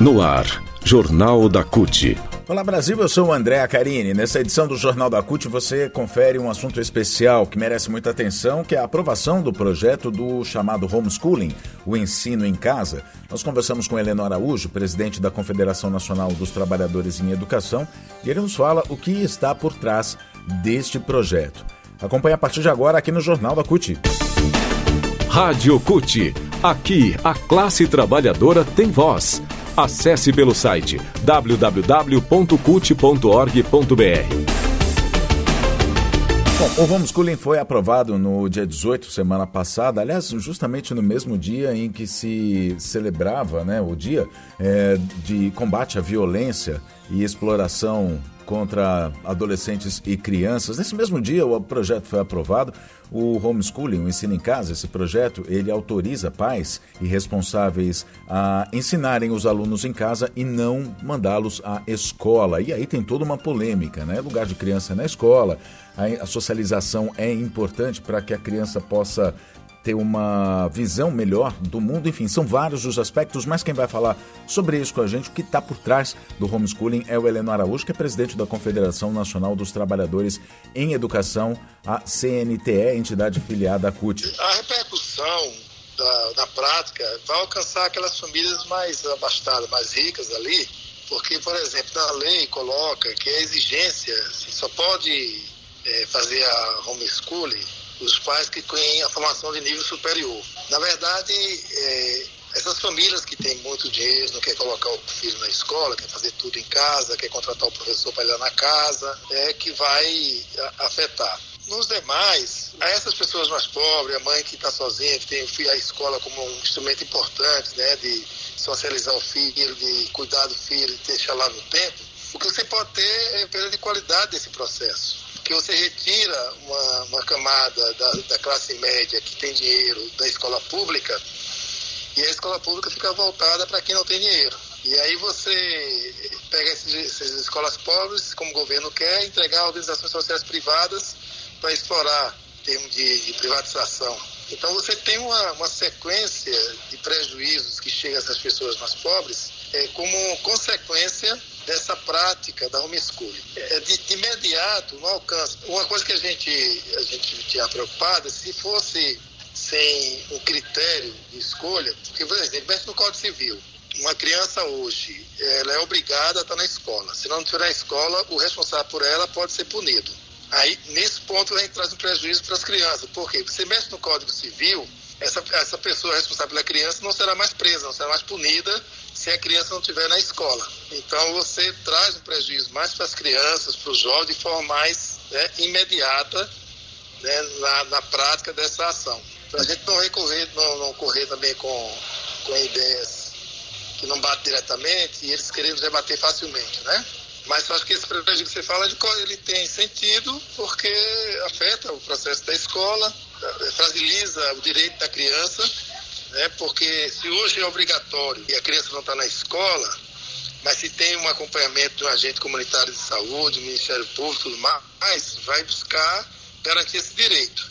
No ar, Jornal da CUT. Olá Brasil, eu sou o André Acarini. Nessa edição do Jornal da CUT você confere um assunto especial que merece muita atenção, que é a aprovação do projeto do chamado homeschooling, o ensino em casa. Nós conversamos com Helena Araújo, presidente da Confederação Nacional dos Trabalhadores em Educação, e ele nos fala o que está por trás deste projeto. Acompanhe a partir de agora aqui no Jornal da CUT. Rádio CUT. Aqui a classe trabalhadora tem voz. Acesse pelo site www.cult.org.br. Bom, o homeschooling foi aprovado no dia 18, semana passada, aliás, justamente no mesmo dia em que se celebrava né, o dia é, de combate à violência e exploração contra adolescentes e crianças. Nesse mesmo dia, o projeto foi aprovado. O homeschooling, o ensino em casa, esse projeto, ele autoriza pais e responsáveis a ensinarem os alunos em casa e não mandá-los à escola. E aí tem toda uma polêmica, né? Lugar de criança na escola, a socialização é importante para que a criança possa ter uma visão melhor do mundo. Enfim, são vários os aspectos, mas quem vai falar sobre isso com a gente, o que está por trás do homeschooling, é o Heleno Araújo, que é presidente da Confederação Nacional dos Trabalhadores em Educação, a CNTE, entidade filiada à CUT. A repercussão da, da prática vai alcançar aquelas famílias mais abastadas, mais ricas ali, porque, por exemplo, na lei coloca que a exigência assim, só pode é, fazer a homeschooling os pais que têm a formação de nível superior. Na verdade, é, essas famílias que têm muito dinheiro, não quer colocar o filho na escola, quer fazer tudo em casa, quer contratar o professor para ir lá na casa, é que vai afetar. Nos demais, a essas pessoas mais pobres, a mãe que está sozinha, que tem a escola como um instrumento importante, né, de socializar o filho, de cuidar do filho, de deixar lá no tempo, o que você pode ter é perda de qualidade desse processo que você retira uma, uma camada da, da, classe média que tem dinheiro da escola pública e a escola pública fica voltada para quem não tem dinheiro. E aí você pega esses, essas escolas pobres, como o governo quer, entregar a organizações sociais privadas para explorar em termos de, de, privatização. Então você tem uma, uma sequência de prejuízos que chega essas pessoas mais pobres é, como consequência dessa prática da homeschooling. É, de, de imediato, não alcança. Uma coisa que a gente, a gente tinha preocupado, se fosse sem um critério de escolha, porque, por exemplo, no Código Civil, uma criança hoje, ela é obrigada a estar na escola. Se não estiver na escola, o responsável por ela pode ser punido. Aí, nesse ponto, a gente traz um prejuízo para as crianças. Por quê? Porque você mexe no Código Civil, essa, essa pessoa responsável pela criança não será mais presa, não será mais punida se a criança não estiver na escola. Então você traz um prejuízo mais para as crianças, para os jovens, de forma mais né, imediata né, na, na, prática dessa ação. Para a gente não recorrer, não, não correr também com, com ideias que não batem diretamente e eles querendo debater facilmente, né? Mas eu acho que esse prejuízo que você fala, ele tem sentido porque afeta o processo da escola, eh, fragiliza o direito da criança né? Porque se hoje é obrigatório e a criança não está na escola, mas se tem um acompanhamento de um agente comunitário de saúde, Ministério Público, tudo mais, vai buscar garantir esse direito.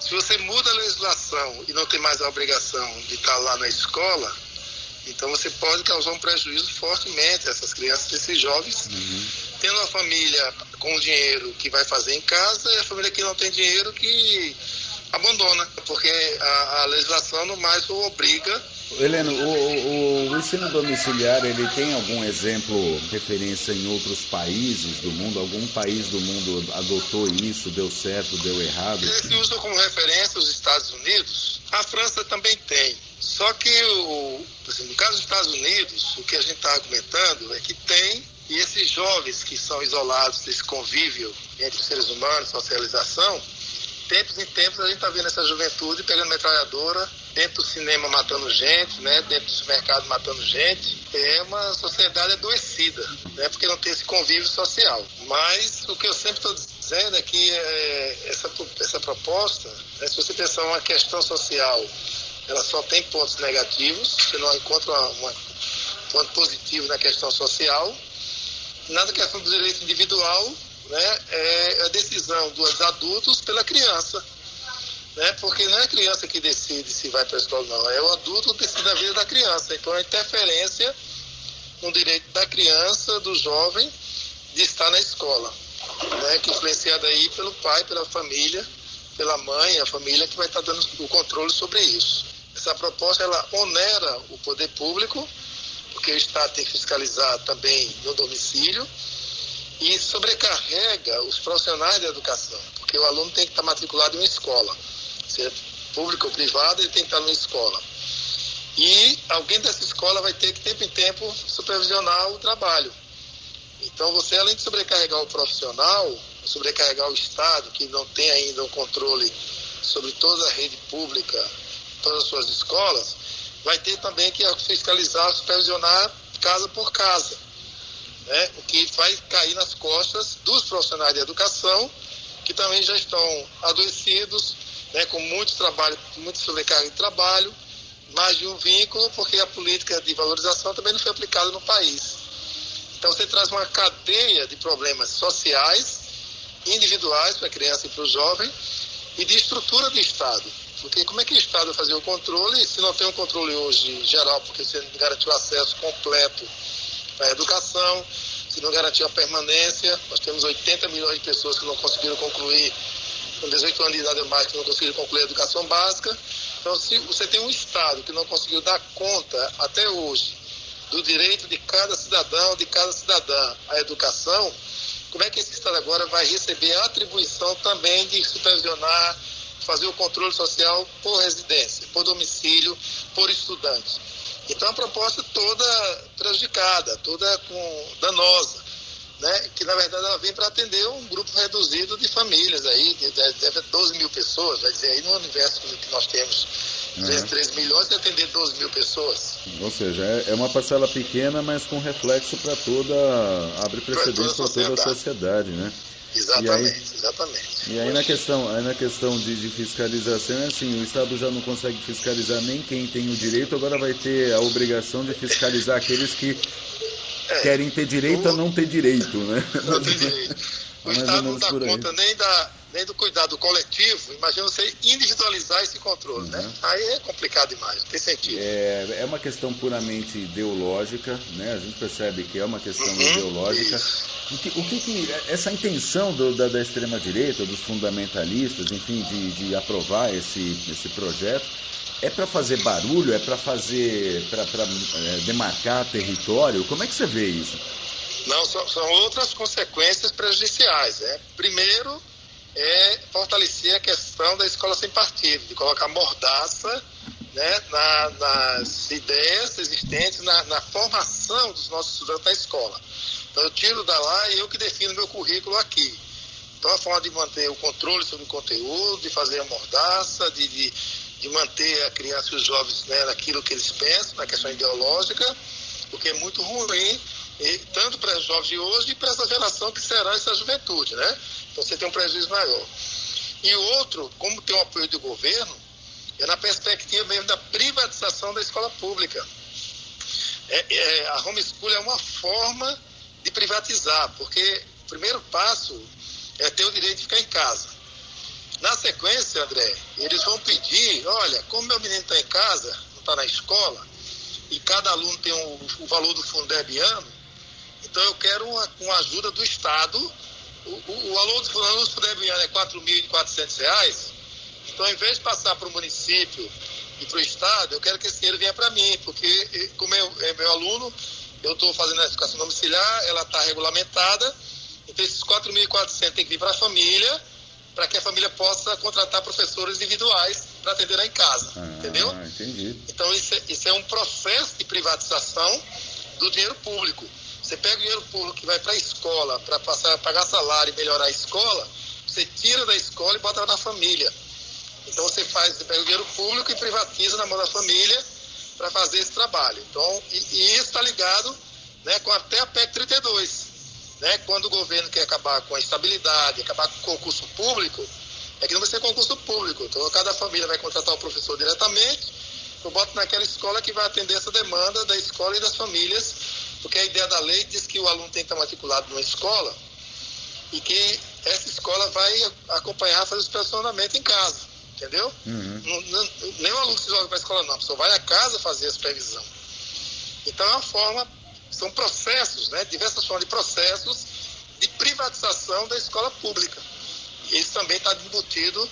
Se você muda a legislação e não tem mais a obrigação de estar tá lá na escola, então você pode causar um prejuízo fortemente a essas crianças, esses jovens, uhum. tendo uma família com dinheiro que vai fazer em casa e a família que não tem dinheiro que abandona, porque a, a legislação no mais o obriga. Heleno, o, o, o, ensino domiciliar, ele tem algum exemplo, referência em outros países do mundo? Algum país do mundo adotou isso, deu certo, deu errado? Eles usam como referência os Estados Unidos. A França também tem. Só que, o, assim, no caso dos Estados Unidos, o que a gente está argumentando é que tem, e esses jovens que são isolados desse convívio entre os seres humanos, socialização, tempos em tempos a gente está vendo essa juventude pegando metralhadora, dentro do cinema matando gente, né, dentro do supermercado matando gente. É uma sociedade adoecida, né, porque não tem esse convívio social. Mas o que eu sempre estou dizendo é que é, essa, essa proposta, né, se você pensar uma questão social, ela só tem pontos negativos, você não encontra uma ponto positivo na questão social. Nada questão do direito individual, né, é a decisão dos adultos pela criança. Né, porque não é a criança que decide se vai para a escola, não. É o adulto que decide a vida da criança. Então a interferência um direito da criança, do jovem, de estar na escola, né? que é influenciado aí pelo pai, pela família, pela mãe, a família que vai estar dando o controle sobre isso. Essa proposta ela onera o poder público, porque o Estado tem que fiscalizar também no domicílio e sobrecarrega os profissionais da educação, porque o aluno tem que estar matriculado em uma escola, seja público ou privado, ele tem que estar numa escola. E alguém dessa escola vai ter que, tempo em tempo, supervisionar o trabalho. Então, você, além de sobrecarregar o profissional, sobrecarregar o Estado, que não tem ainda o controle sobre toda a rede pública, todas as suas escolas, vai ter também que fiscalizar, supervisionar casa por casa. Né? O que vai cair nas costas dos profissionais de educação, que também já estão adoecidos, né, com muito trabalho, muito sobrecarga de trabalho, mais de um vínculo, porque a política de valorização também não foi aplicada no país. Então você traz uma cadeia de problemas sociais, individuais para a criança e para o jovem, e de estrutura do Estado. Porque como é que o Estado vai fazer o controle se não tem um controle hoje geral, porque você não garantiu acesso completo à educação, se não garantiu a permanência, nós temos 80 milhões de pessoas que não conseguiram concluir, com 18 anos de idade ou mais, que não conseguiram concluir a educação básica. Então, se você tem um Estado que não conseguiu dar conta até hoje do direito de cada cidadão, de cada cidadã à educação, como é que esse Estado agora vai receber a atribuição também de supervisionar, fazer o controle social por residência, por domicílio, por estudante? Então, a proposta toda prejudicada, toda com, danosa, né? que na verdade ela vem para atender um grupo reduzido de famílias aí, deve 12 mil pessoas, vai dizer aí no universo que nós temos uhum. 13 milhões e atender 12 mil pessoas. Ou seja, é, é uma parcela pequena, mas com reflexo para toda. abre precedentes para toda a sociedade, né? Exatamente, aí, exatamente. E aí na questão, aí na questão de, de, fiscalização, é assim, o Estado já não consegue fiscalizar nem quem tem o direito, agora vai ter a obrigação de fiscalizar aqueles que é, querem ter direito o, a não ter direito, né? Não ter direito. O Estado não dá conta nem da, nem do cuidado coletivo, imagina você individualizar esse controle, uhum. né? Aí é complicado demais, não tem sentido. É, é uma questão puramente ideológica, né? A gente percebe que é uma questão uhum, ideológica. O que, o que, que, essa intenção do, da, da extrema-direita, dos fundamentalistas, enfim, de, de aprovar esse, esse projeto, é para fazer barulho, é para fazer, para é, demarcar território? Como é que você vê isso? Não, são, são outras consequências prejudiciais. Né? Primeiro, é fortalecer a questão da escola sem partido, de colocar mordaça né, na, nas ideias existentes, na, na, formação dos nossos estudantes na escola. Então eu tiro da lá e eu que defino meu currículo aqui. Então a forma de manter o controle sobre o conteúdo, de fazer a mordaça, de, de, de manter a criança e os jovens né, naquilo que eles pensam, na questão ideológica, o que é muito ruim, e, tanto para os jovens de hoje e para essa geração que será essa juventude, né? Então você tem um prejuízo maior. E outro, como tem o apoio do governo, é na perspectiva mesmo da privatização da escola pública. É, é, a homeschool é uma forma de privatizar, porque o primeiro passo é ter o direito de ficar em casa. Na sequência, André, eles vão pedir, olha, como meu menino está em casa, não está na escola, e cada aluno tem o, o valor do Fundeb ano, então eu quero uma, uma ajuda do Estado o, o, o aluno do Fundeb é R$ 4.400, então ao invés de passar para o município e para o Estado, eu quero que esse dinheiro venha para mim, porque como é, é meu aluno, eu estou fazendo a educação domiciliar, ela está regulamentada, então esses 4.400 tem que vir para a família, para que a família possa contratar professores individuais para atender lá em casa, ah, entendeu? Entendi. Então isso é, isso é um processo de privatização do dinheiro público. Você pega o dinheiro público que vai para a escola, para passar pagar salário e melhorar a escola, você tira da escola e bota na família. Então você faz, você pega o dinheiro público e privatiza na mão da família para fazer esse trabalho. Então, e, e isso está ligado né, com até a PEC 32. Né, quando o governo quer acabar com a estabilidade, acabar com o concurso público, é que não vai ser concurso público. Então cada família vai contratar o professor diretamente, eu boto naquela escola que vai atender essa demanda da escola e das famílias porque a ideia da lei diz que o aluno tem que estar matriculado numa escola e que essa escola vai acompanhar, fazer o supervisionamento em casa, entendeu? Uhum. Não, não, nem o aluno se joga para a escola, não, a pessoa vai a casa fazer a supervisão. Então é uma forma são processos, né, diversas formas de processos de privatização da escola pública. Isso também está embutido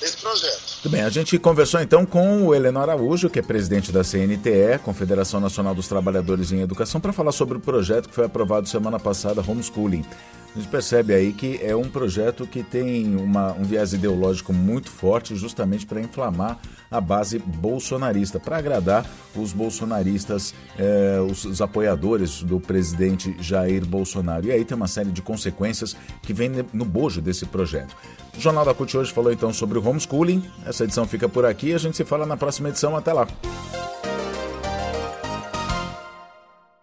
nesse projeto. Muito bem, a gente conversou então com o Heleno Araújo, que é presidente da CNTE, Confederação Nacional dos Trabalhadores em Educação, para falar sobre o projeto que foi aprovado semana passada, Homeschooling. A gente percebe aí que é um projeto que tem uma, um viés ideológico muito forte, justamente para inflamar a base bolsonarista, para agradar os bolsonaristas, eh, os, os, apoiadores do presidente Jair Bolsonaro. E aí tem uma série de consequências que vem no bojo desse projeto. O Jornal da CUT hoje falou então sobre o homeschooling. Essa edição fica por aqui a gente se fala na próxima edição. Até lá.